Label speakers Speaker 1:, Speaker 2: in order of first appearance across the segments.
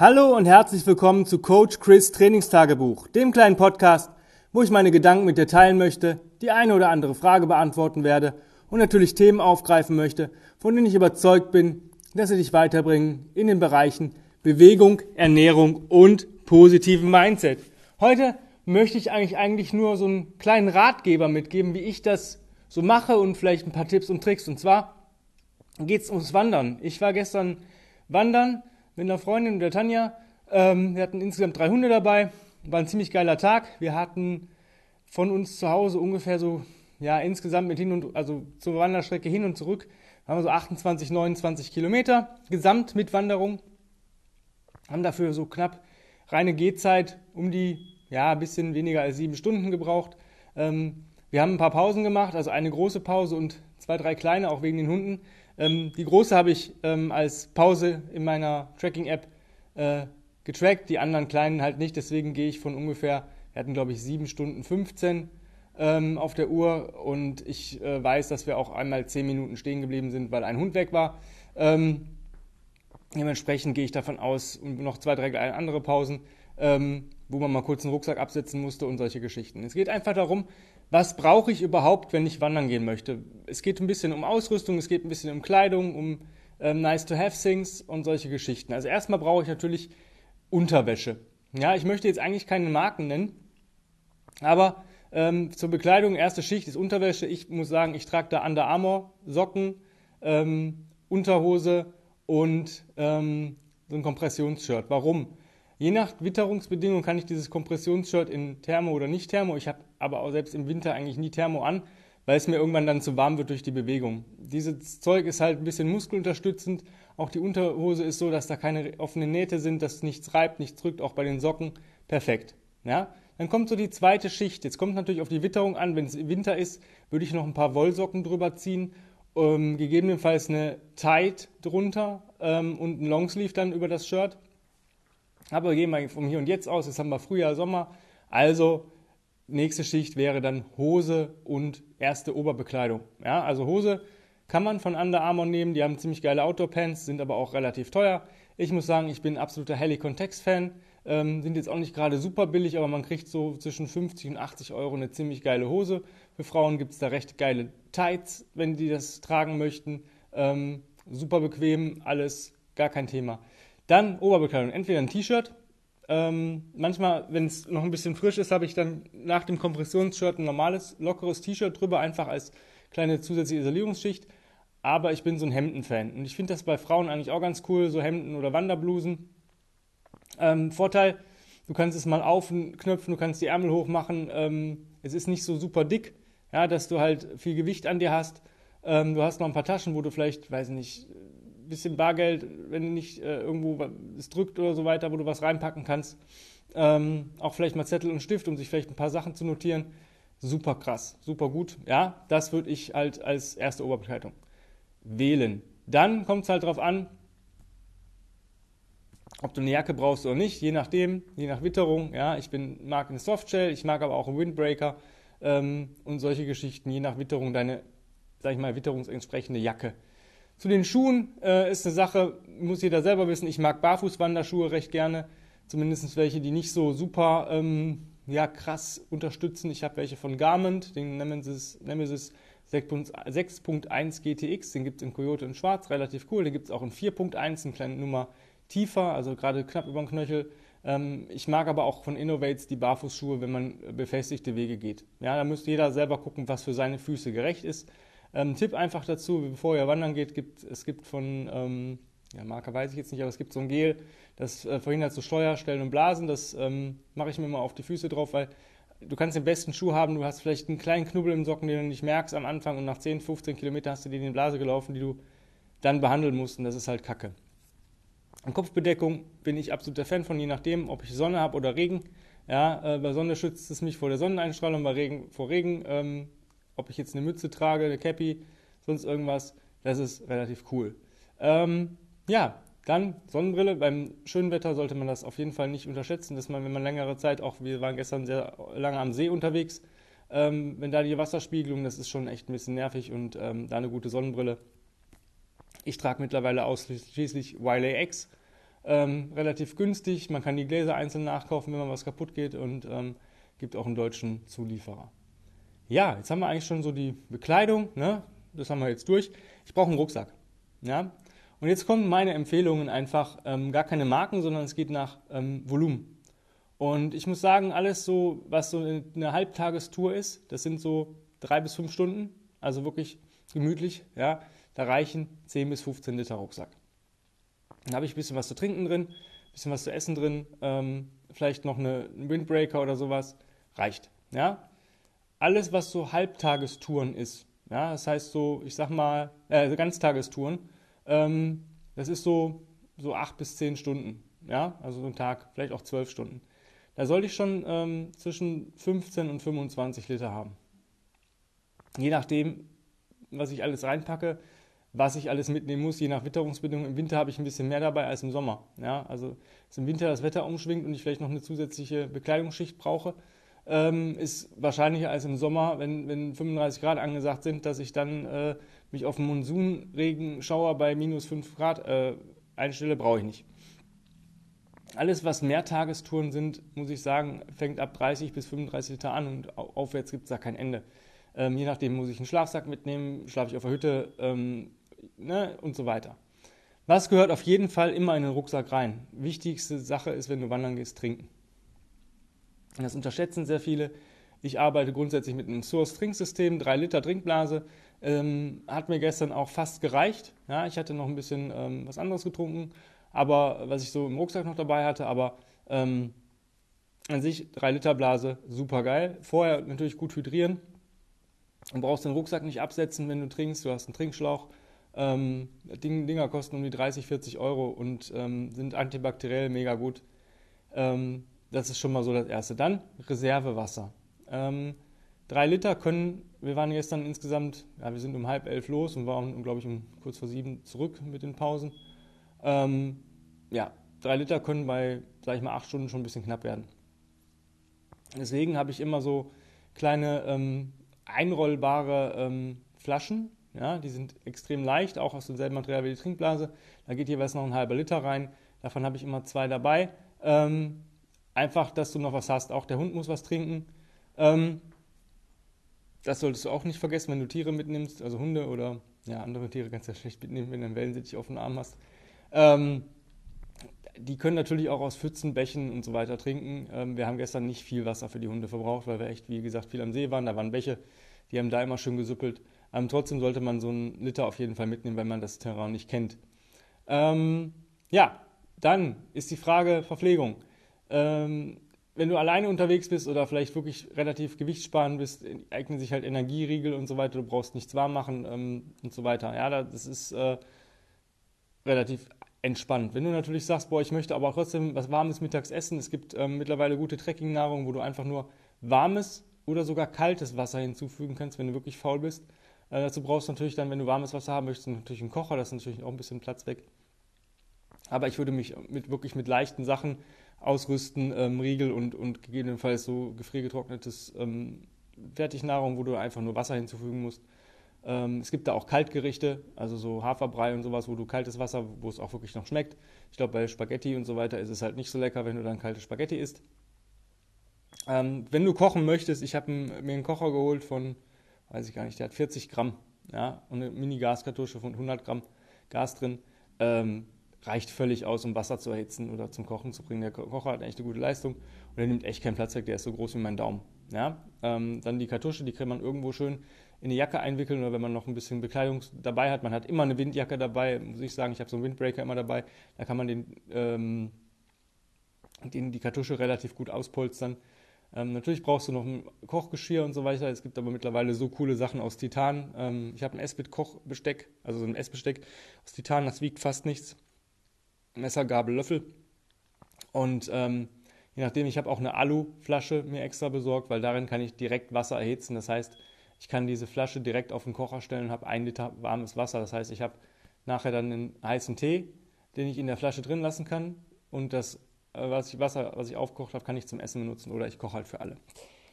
Speaker 1: Hallo und herzlich willkommen zu Coach Chris Trainingstagebuch, dem kleinen Podcast, wo ich meine Gedanken mit dir teilen möchte, die eine oder andere Frage beantworten werde und natürlich Themen aufgreifen möchte, von denen ich überzeugt bin, dass sie dich weiterbringen in den Bereichen Bewegung, Ernährung und positiven Mindset. Heute möchte ich eigentlich eigentlich nur so einen kleinen Ratgeber mitgeben, wie ich das so mache und vielleicht ein paar Tipps und Tricks. Und zwar geht es ums Wandern. Ich war gestern wandern mit einer Freundin der Tanja. Ähm, wir hatten insgesamt drei Hunde dabei. War ein ziemlich geiler Tag. Wir hatten von uns zu Hause ungefähr so, ja, insgesamt mit hin und, also zur Wanderstrecke hin und zurück, haben wir so 28, 29 Kilometer gesamt mit Wanderung. Haben dafür so knapp reine Gehzeit um die, ja, ein bisschen weniger als sieben Stunden gebraucht. Ähm, wir haben ein paar Pausen gemacht, also eine große Pause und zwei, drei kleine, auch wegen den Hunden. Ähm, die große habe ich ähm, als Pause in meiner Tracking-App äh, getrackt, die anderen kleinen halt nicht. Deswegen gehe ich von ungefähr, wir hatten glaube ich 7 Stunden 15 ähm, auf der Uhr und ich äh, weiß, dass wir auch einmal 10 Minuten stehen geblieben sind, weil ein Hund weg war. Ähm, dementsprechend gehe ich davon aus, und noch zwei, drei andere Pausen, ähm, wo man mal kurz einen Rucksack absetzen musste und solche Geschichten. Es geht einfach darum, was brauche ich überhaupt, wenn ich wandern gehen möchte. Es geht ein bisschen um Ausrüstung, es geht ein bisschen um Kleidung, um ähm, Nice-to-have-Things und solche Geschichten. Also erstmal brauche ich natürlich Unterwäsche. Ja, ich möchte jetzt eigentlich keine Marken nennen, aber ähm, zur Bekleidung, erste Schicht ist Unterwäsche. Ich muss sagen, ich trage da Under Armour, Socken, ähm, Unterhose und ähm, so ein Kompressionsshirt. Warum? Je nach Witterungsbedingungen kann ich dieses Kompressionsshirt in Thermo oder nicht Thermo. Ich habe aber auch selbst im Winter eigentlich nie Thermo an, weil es mir irgendwann dann zu warm wird durch die Bewegung. Dieses Zeug ist halt ein bisschen muskelunterstützend. Auch die Unterhose ist so, dass da keine offenen Nähte sind, dass nichts reibt, nichts drückt, auch bei den Socken. Perfekt. Ja? Dann kommt so die zweite Schicht. Jetzt kommt natürlich auf die Witterung an. Wenn es Winter ist, würde ich noch ein paar Wollsocken drüber ziehen. Ähm, gegebenenfalls eine Tight drunter ähm, und ein Longsleeve dann über das Shirt. Aber gehen wir vom Hier und Jetzt aus. Jetzt haben wir Frühjahr, Sommer. Also nächste Schicht wäre dann Hose und erste Oberbekleidung. Ja, also Hose kann man von Under Armour nehmen. Die haben ziemlich geile Outdoor-Pants, sind aber auch relativ teuer. Ich muss sagen, ich bin absoluter Helicon Tex-Fan. Ähm, sind jetzt auch nicht gerade super billig, aber man kriegt so zwischen 50 und 80 Euro eine ziemlich geile Hose. Für Frauen gibt es da recht geile Tights, wenn die das tragen möchten. Ähm, super bequem, alles gar kein Thema. Dann Oberbekleidung, entweder ein T-Shirt. Ähm, manchmal, wenn es noch ein bisschen frisch ist, habe ich dann nach dem Kompressionsshirt ein normales, lockeres T-Shirt drüber, einfach als kleine zusätzliche Isolierungsschicht. Aber ich bin so ein Hemden-Fan. Und ich finde das bei Frauen eigentlich auch ganz cool, so Hemden oder Wanderblusen. Ähm, Vorteil, du kannst es mal aufknöpfen, du kannst die Ärmel hochmachen. Ähm, es ist nicht so super dick, ja, dass du halt viel Gewicht an dir hast. Ähm, du hast noch ein paar Taschen, wo du vielleicht, weiß nicht, bisschen Bargeld, wenn nicht äh, irgendwo es drückt oder so weiter, wo du was reinpacken kannst. Ähm, auch vielleicht mal Zettel und Stift, um sich vielleicht ein paar Sachen zu notieren. Super krass, super gut. Ja, das würde ich halt als erste Oberbekleidung wählen. Dann kommt es halt darauf an, ob du eine Jacke brauchst oder nicht, je nachdem, je nach Witterung. Ja, ich bin, mag eine Softshell, ich mag aber auch einen Windbreaker ähm, und solche Geschichten, je nach Witterung deine, sag ich mal, witterungsentsprechende Jacke. Zu den Schuhen äh, ist eine Sache, muss jeder selber wissen. Ich mag Barfußwanderschuhe recht gerne. Zumindest welche, die nicht so super ähm, ja, krass unterstützen. Ich habe welche von Garment, den Nemesis, Nemesis 6.1 GTX. Den gibt es in Coyote in Schwarz, relativ cool. Den gibt es auch in 4.1, eine kleine Nummer tiefer, also gerade knapp über den Knöchel. Ähm, ich mag aber auch von Innovates die Barfußschuhe, wenn man befestigte Wege geht. Ja, da müsste jeder selber gucken, was für seine Füße gerecht ist. Ähm, Tipp einfach dazu, bevor ihr wandern geht, gibt, es gibt von, ähm, ja, Marke weiß ich jetzt nicht, aber es gibt so ein Gel, das äh, verhindert so Steuerstellen und Blasen. Das ähm, mache ich mir mal auf die Füße drauf, weil du kannst den besten Schuh haben, du hast vielleicht einen kleinen Knubbel im Socken, den du nicht merkst am Anfang und nach 10, 15 Kilometern hast du dir die Blase gelaufen, die du dann behandeln musst und das ist halt Kacke. An Kopfbedeckung bin ich absoluter Fan von, je nachdem, ob ich Sonne habe oder Regen. Ja, äh, bei Sonne schützt es mich vor der Sonneneinstrahlung, bei Regen vor Regen ähm, ob ich jetzt eine Mütze trage, eine Cappy, sonst irgendwas, das ist relativ cool. Ähm, ja, dann Sonnenbrille. Beim schönen Wetter sollte man das auf jeden Fall nicht unterschätzen, dass man, wenn man längere Zeit, auch wir waren gestern sehr lange am See unterwegs, ähm, wenn da die Wasserspiegelung, das ist schon echt ein bisschen nervig und ähm, da eine gute Sonnenbrille. Ich trage mittlerweile ausschließlich Wiley X. Ähm, relativ günstig, man kann die Gläser einzeln nachkaufen, wenn man was kaputt geht und ähm, gibt auch einen deutschen Zulieferer. Ja, jetzt haben wir eigentlich schon so die Bekleidung, ne? das haben wir jetzt durch. Ich brauche einen Rucksack. Ja? Und jetzt kommen meine Empfehlungen einfach, ähm, gar keine Marken, sondern es geht nach ähm, Volumen. Und ich muss sagen, alles so, was so eine Halbtagestour ist, das sind so drei bis fünf Stunden, also wirklich gemütlich, ja, da reichen 10 bis 15 Liter Rucksack. Dann habe ich ein bisschen was zu trinken drin, ein bisschen was zu essen drin, ähm, vielleicht noch eine, einen Windbreaker oder sowas, reicht, ja. Alles, was so Halbtagestouren ist, ja, das heißt so, ich sag mal, äh, Ganztagestouren, ähm, das ist so, so acht bis zehn Stunden, ja, also so ein Tag, vielleicht auch zwölf Stunden. Da sollte ich schon ähm, zwischen 15 und 25 Liter haben. Je nachdem, was ich alles reinpacke, was ich alles mitnehmen muss, je nach Witterungsbedingungen. Im Winter habe ich ein bisschen mehr dabei als im Sommer. Ja, also, dass im Winter das Wetter umschwingt und ich vielleicht noch eine zusätzliche Bekleidungsschicht brauche, ähm, ist wahrscheinlicher als im Sommer, wenn, wenn 35 Grad angesagt sind, dass ich dann äh, mich auf einen Monsunregenschauer bei minus 5 Grad äh, einstelle, brauche ich nicht. Alles, was Mehrtagestouren sind, muss ich sagen, fängt ab 30 bis 35 Liter an und aufwärts gibt es da kein Ende. Ähm, je nachdem muss ich einen Schlafsack mitnehmen, schlafe ich auf der Hütte ähm, ne, und so weiter. Was gehört auf jeden Fall immer in den Rucksack rein? Wichtigste Sache ist, wenn du wandern gehst, trinken. Das unterschätzen sehr viele. Ich arbeite grundsätzlich mit einem Source-Trinksystem, 3 Liter Trinkblase. Ähm, hat mir gestern auch fast gereicht. Ja, ich hatte noch ein bisschen ähm, was anderes getrunken, aber was ich so im Rucksack noch dabei hatte, aber ähm, an sich 3 Liter Blase, super geil. Vorher natürlich gut hydrieren. Du brauchst den Rucksack nicht absetzen, wenn du trinkst. Du hast einen Trinkschlauch. Ähm, Dinger kosten um die 30, 40 Euro und ähm, sind antibakteriell mega gut. Ähm, das ist schon mal so das Erste. Dann Reservewasser. Ähm, drei Liter können, wir waren gestern insgesamt, ja, wir sind um halb elf los und waren, glaube ich, um kurz vor sieben zurück mit den Pausen. Ähm, ja, drei Liter können bei, sag ich mal, acht Stunden schon ein bisschen knapp werden. Deswegen habe ich immer so kleine ähm, einrollbare ähm, Flaschen. Ja, die sind extrem leicht, auch aus demselben Material wie die Trinkblase. Da geht jeweils noch ein halber Liter rein. Davon habe ich immer zwei dabei. Ähm, einfach, dass du noch was hast. Auch der Hund muss was trinken. Ähm, das solltest du auch nicht vergessen, wenn du Tiere mitnimmst, also Hunde oder ja, andere Tiere kannst du ja schlecht mitnehmen, wenn du einen Wellensittich auf dem Arm hast. Ähm, die können natürlich auch aus Pfützen, Bächen und so weiter trinken. Ähm, wir haben gestern nicht viel Wasser für die Hunde verbraucht, weil wir echt, wie gesagt, viel am See waren. Da waren Bäche, die haben da immer schön gesüppelt. Ähm, trotzdem sollte man so einen Liter auf jeden Fall mitnehmen, wenn man das Terrain nicht kennt. Ähm, ja, dann ist die Frage Verpflegung. Ähm, wenn du alleine unterwegs bist oder vielleicht wirklich relativ gewichtssparen bist, eignen sich halt Energieriegel und so weiter. Du brauchst nichts warm machen ähm, und so weiter. Ja, das ist äh, relativ entspannt. Wenn du natürlich sagst, boah, ich möchte aber trotzdem was Warmes mittags essen, es gibt ähm, mittlerweile gute Trekkingnahrung, wo du einfach nur warmes oder sogar kaltes Wasser hinzufügen kannst, wenn du wirklich faul bist. Äh, dazu brauchst du natürlich dann, wenn du warmes Wasser haben möchtest, natürlich einen Kocher, das ist natürlich auch ein bisschen Platz weg. Aber ich würde mich mit, wirklich mit leichten Sachen ausrüsten, ähm, Riegel und, und gegebenenfalls so gefriergetrocknetes ähm, Fertignahrung, wo du einfach nur Wasser hinzufügen musst. Ähm, es gibt da auch Kaltgerichte, also so Haferbrei und sowas, wo du kaltes Wasser, wo es auch wirklich noch schmeckt. Ich glaube, bei Spaghetti und so weiter ist es halt nicht so lecker, wenn du dann kalte Spaghetti isst. Ähm, wenn du kochen möchtest, ich habe mir einen Kocher geholt von, weiß ich gar nicht, der hat 40 Gramm, ja, und eine Mini-Gaskartusche von 100 Gramm Gas drin. Ähm, reicht völlig aus, um Wasser zu erhitzen oder zum Kochen zu bringen. Der Kocher hat echt eine gute Leistung und der nimmt echt keinen Platz weg, der ist so groß wie mein Daumen. Ja? Ähm, dann die Kartusche, die kann man irgendwo schön in eine Jacke einwickeln oder wenn man noch ein bisschen Bekleidung dabei hat. Man hat immer eine Windjacke dabei, muss ich sagen, ich habe so einen Windbreaker immer dabei. Da kann man den, ähm, den, die Kartusche relativ gut auspolstern. Ähm, natürlich brauchst du noch ein Kochgeschirr und so weiter. Es gibt aber mittlerweile so coole Sachen aus Titan. Ähm, ich habe ein Esbit-Kochbesteck, also so ein Essbesteck aus Titan, das wiegt fast nichts. Messer, Gabel, Löffel. Und ähm, je nachdem, ich habe auch eine Aluflasche mir extra besorgt, weil darin kann ich direkt Wasser erhitzen. Das heißt, ich kann diese Flasche direkt auf den Kocher stellen und habe ein Liter warmes Wasser. Das heißt, ich habe nachher dann einen heißen Tee, den ich in der Flasche drin lassen kann. Und das äh, was ich, Wasser, was ich aufgekocht habe, kann ich zum Essen benutzen oder ich koche halt für alle.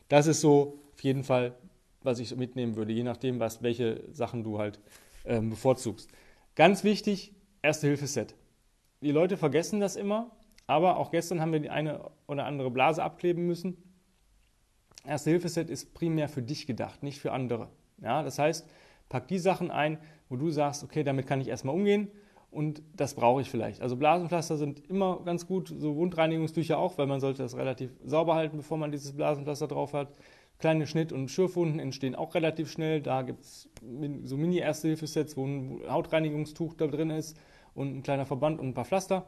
Speaker 1: Das ist so auf jeden Fall, was ich mitnehmen würde, je nachdem, was, welche Sachen du halt ähm, bevorzugst. Ganz wichtig, Erste-Hilfe-Set. Die Leute vergessen das immer, aber auch gestern haben wir die eine oder andere Blase abkleben müssen. Erste Hilfeset ist primär für dich gedacht, nicht für andere. Ja, das heißt, pack die Sachen ein, wo du sagst, okay, damit kann ich erstmal umgehen und das brauche ich vielleicht. Also Blasenpflaster sind immer ganz gut, so Wundreinigungstücher auch, weil man sollte das relativ sauber halten, bevor man dieses Blasenpflaster drauf hat. Kleine Schnitt- und Schürfwunden entstehen auch relativ schnell. Da gibt es so Mini-Erste-Hilfe-Sets, wo ein Hautreinigungstuch da drin ist und ein kleiner Verband und ein paar Pflaster.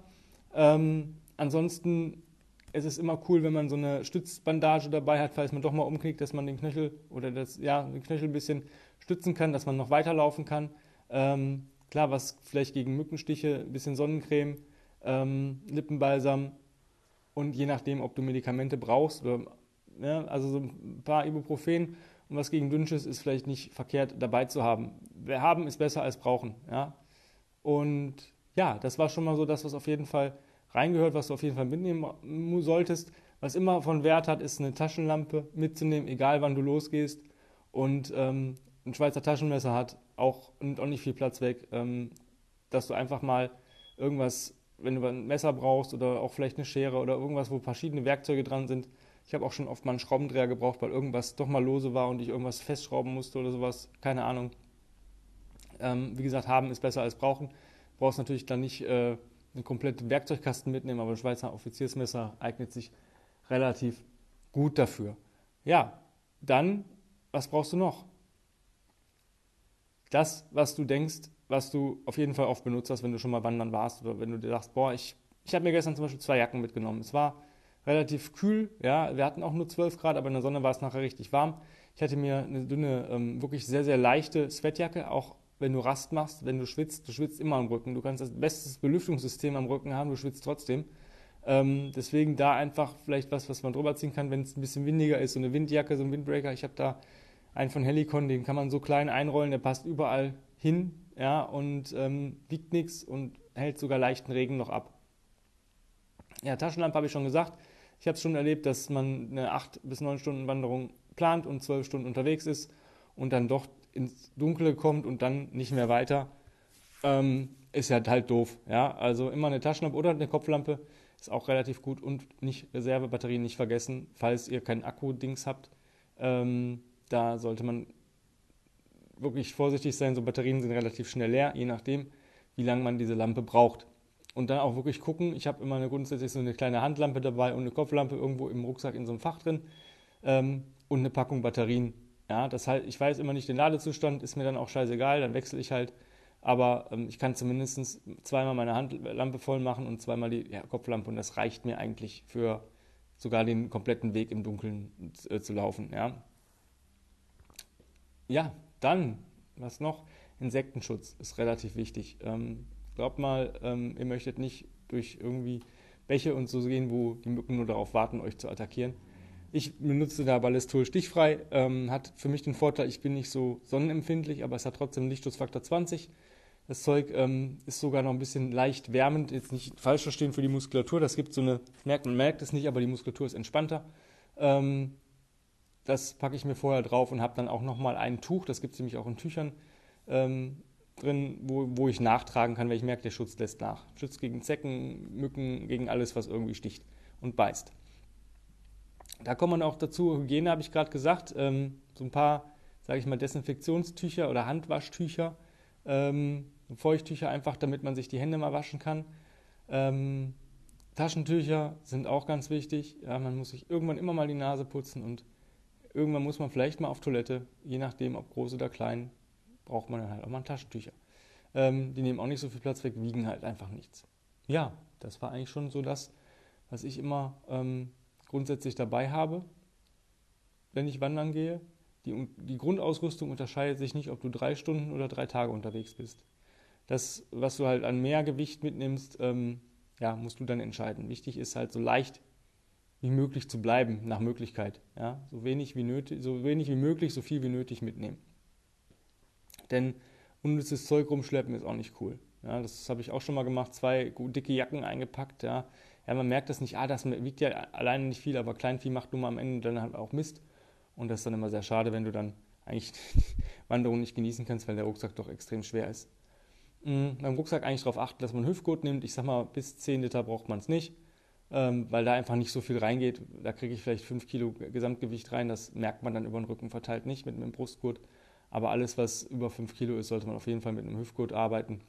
Speaker 1: Ähm, ansonsten es ist immer cool, wenn man so eine Stützbandage dabei hat, falls man doch mal umknickt, dass man den Knöchel oder das, ja, den Knöchel ein bisschen stützen kann, dass man noch weiterlaufen kann. Ähm, klar, was vielleicht gegen Mückenstiche, ein bisschen Sonnencreme, ähm, Lippenbalsam und je nachdem, ob du Medikamente brauchst oder ja, also so ein paar Ibuprofen und was gegen Dünnschiss ist vielleicht nicht verkehrt dabei zu haben. Wer haben ist besser als brauchen, ja. Und ja, das war schon mal so das, was auf jeden Fall reingehört, was du auf jeden Fall mitnehmen solltest. Was immer von Wert hat, ist eine Taschenlampe mitzunehmen, egal wann du losgehst. Und ähm, ein Schweizer Taschenmesser hat auch, nimmt auch nicht viel Platz weg, ähm, dass du einfach mal irgendwas, wenn du ein Messer brauchst oder auch vielleicht eine Schere oder irgendwas, wo verschiedene Werkzeuge dran sind. Ich habe auch schon oft mal einen Schraubendreher gebraucht, weil irgendwas doch mal lose war und ich irgendwas festschrauben musste oder sowas. Keine Ahnung. Ähm, wie gesagt, haben ist besser als brauchen. Brauchst natürlich dann nicht äh, einen kompletten Werkzeugkasten mitnehmen, aber ein Schweizer Offiziersmesser eignet sich relativ gut dafür. Ja, dann, was brauchst du noch? Das, was du denkst, was du auf jeden Fall oft benutzt hast, wenn du schon mal wandern warst oder wenn du dir sagst, boah, ich, ich habe mir gestern zum Beispiel zwei Jacken mitgenommen. Es war relativ kühl, ja, wir hatten auch nur 12 Grad, aber in der Sonne war es nachher richtig warm. Ich hatte mir eine dünne, ähm, wirklich sehr, sehr leichte Sweatjacke, auch wenn du Rast machst, wenn du schwitzt, du schwitzt immer am Rücken. Du kannst das beste Belüftungssystem am Rücken haben, du schwitzt trotzdem. Ähm, deswegen da einfach vielleicht was, was man drüber ziehen kann, wenn es ein bisschen windiger ist, so eine Windjacke, so ein Windbreaker. Ich habe da einen von Helicon, den kann man so klein einrollen, der passt überall hin, ja, und ähm, wiegt nichts und hält sogar leichten Regen noch ab. Ja, Taschenlampe habe ich schon gesagt. Ich habe es schon erlebt, dass man eine 8 bis 9 Stunden Wanderung plant und 12 Stunden unterwegs ist und dann doch ins Dunkle kommt und dann nicht mehr weiter, ähm, ist ja halt doof. Ja? Also immer eine Taschenlampe oder eine Kopflampe ist auch relativ gut und nicht Reservebatterien nicht vergessen, falls ihr kein Akku-Dings habt. Ähm, da sollte man wirklich vorsichtig sein. So Batterien sind relativ schnell leer, je nachdem, wie lange man diese Lampe braucht. Und dann auch wirklich gucken. Ich habe immer eine, grundsätzlich so eine kleine Handlampe dabei und eine Kopflampe irgendwo im Rucksack in so einem Fach drin ähm, und eine Packung Batterien ja, das halt, ich weiß immer nicht den Ladezustand, ist mir dann auch scheißegal, dann wechsle ich halt. Aber ähm, ich kann zumindest zweimal meine Handlampe voll machen und zweimal die ja, Kopflampe und das reicht mir eigentlich für sogar den kompletten Weg im Dunkeln äh, zu laufen. Ja. ja, dann, was noch? Insektenschutz ist relativ wichtig. Ähm, glaubt mal, ähm, ihr möchtet nicht durch irgendwie Bäche und so gehen, wo die Mücken nur darauf warten, euch zu attackieren. Ich benutze da Ballistol stichfrei. Ähm, hat für mich den Vorteil, ich bin nicht so sonnenempfindlich, aber es hat trotzdem Lichtschutzfaktor 20. Das Zeug ähm, ist sogar noch ein bisschen leicht wärmend, jetzt nicht falsch verstehen für die Muskulatur. Das gibt so eine, merkt man merkt es nicht, aber die Muskulatur ist entspannter. Ähm, das packe ich mir vorher drauf und habe dann auch nochmal ein Tuch, das gibt es nämlich auch in Tüchern ähm, drin, wo, wo ich nachtragen kann, weil ich merke, der Schutz lässt nach. Schützt gegen Zecken, Mücken, gegen alles, was irgendwie sticht und beißt. Da kommt man auch dazu, Hygiene habe ich gerade gesagt, ähm, so ein paar, sage ich mal, Desinfektionstücher oder Handwaschtücher, ähm, Feuchttücher einfach, damit man sich die Hände mal waschen kann. Ähm, Taschentücher sind auch ganz wichtig. Ja, man muss sich irgendwann immer mal die Nase putzen und irgendwann muss man vielleicht mal auf Toilette, je nachdem, ob groß oder klein, braucht man dann halt auch mal Taschentücher. Ähm, die nehmen auch nicht so viel Platz weg, wiegen halt einfach nichts. Ja, das war eigentlich schon so das, was ich immer ähm, grundsätzlich dabei habe, wenn ich wandern gehe. Die, die Grundausrüstung unterscheidet sich nicht, ob du drei Stunden oder drei Tage unterwegs bist. Das, was du halt an mehr Gewicht mitnimmst, ähm, ja, musst du dann entscheiden. Wichtig ist halt so leicht wie möglich zu bleiben, nach Möglichkeit. Ja? So, wenig wie nötig, so wenig wie möglich, so viel wie nötig mitnehmen. Denn unnützes Zeug rumschleppen ist auch nicht cool. Ja, das habe ich auch schon mal gemacht, zwei dicke Jacken eingepackt, ja, ja, man merkt das nicht, ah, das wiegt ja alleine nicht viel, aber Kleinvieh macht nun mal am Ende dann halt auch Mist. Und das ist dann immer sehr schade, wenn du dann eigentlich die Wanderung nicht genießen kannst, weil der Rucksack doch extrem schwer ist. mh, beim Rucksack eigentlich darauf achten, dass man Hüftgurt nimmt. Ich sag mal, bis 10 Liter braucht man es nicht, ähm, weil da einfach nicht so viel reingeht. Da kriege ich vielleicht 5 Kilo Gesamtgewicht rein. Das merkt man dann über den Rücken verteilt nicht mit einem Brustgurt. Aber alles, was über 5 Kilo ist, sollte man auf jeden Fall mit einem Hüftgurt arbeiten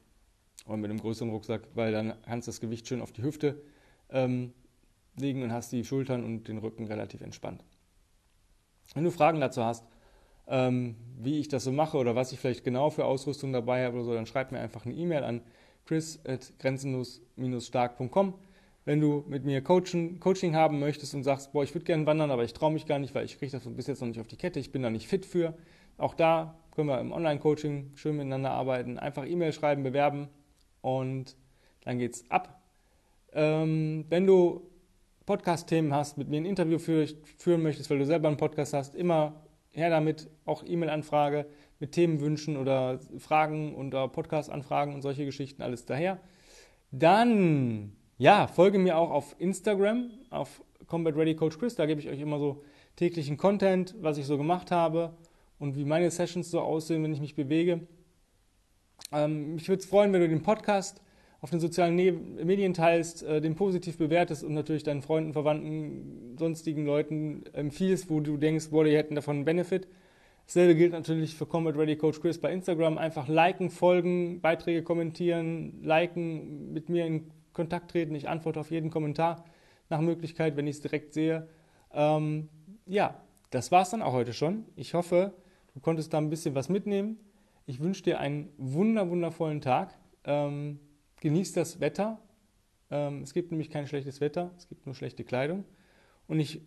Speaker 1: und mit einem größeren Rucksack, weil dann kannst du das Gewicht schön auf die Hüfte ähm, legen und hast die Schultern und den Rücken relativ entspannt. Wenn du Fragen dazu hast, ähm, wie ich das so mache oder was ich vielleicht genau für Ausrüstung dabei habe oder so, dann schreib mir einfach eine E-Mail an chris.grenzenlos-stark.com. Wenn du mit mir Coaching, Coaching haben möchtest und sagst, boah, ich würde gerne wandern, aber ich traue mich gar nicht, weil ich kriege das bis jetzt noch nicht auf die Kette, ich bin da nicht fit für. Auch da können wir im Online-Coaching schön miteinander arbeiten. Einfach E-Mail schreiben, bewerben und dann geht's ab. Ähm, wenn du Podcast-Themen hast, mit mir ein Interview führen möchtest, weil du selber einen Podcast hast, immer her damit, auch E-Mail-Anfrage mit Themenwünschen oder Fragen oder Podcast-Anfragen und solche Geschichten, alles daher. Dann, ja, folge mir auch auf Instagram, auf Combat Ready Coach Chris, da gebe ich euch immer so täglichen Content, was ich so gemacht habe und wie meine Sessions so aussehen, wenn ich mich bewege. Ähm, mich würde es freuen, wenn du den Podcast auf den sozialen ne Medien teilst, äh, den positiv bewertest und natürlich deinen Freunden, Verwandten, sonstigen Leuten empfiehlst, wo du denkst, boah, die hätten davon einen Benefit. Dasselbe gilt natürlich für Combat Ready Coach Chris bei Instagram. Einfach liken, folgen, Beiträge kommentieren, liken, mit mir in Kontakt treten. Ich antworte auf jeden Kommentar nach Möglichkeit, wenn ich es direkt sehe. Ähm, ja, das war es dann auch heute schon. Ich hoffe, du konntest da ein bisschen was mitnehmen. Ich wünsche dir einen wunder, wundervollen Tag. Ähm, genieß das Wetter. Ähm, es gibt nämlich kein schlechtes Wetter, es gibt nur schlechte Kleidung. Und ich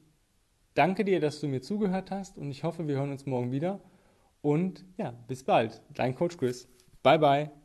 Speaker 1: danke dir, dass du mir zugehört hast und ich hoffe, wir hören uns morgen wieder. Und ja, bis bald. Dein Coach Chris. Bye, bye.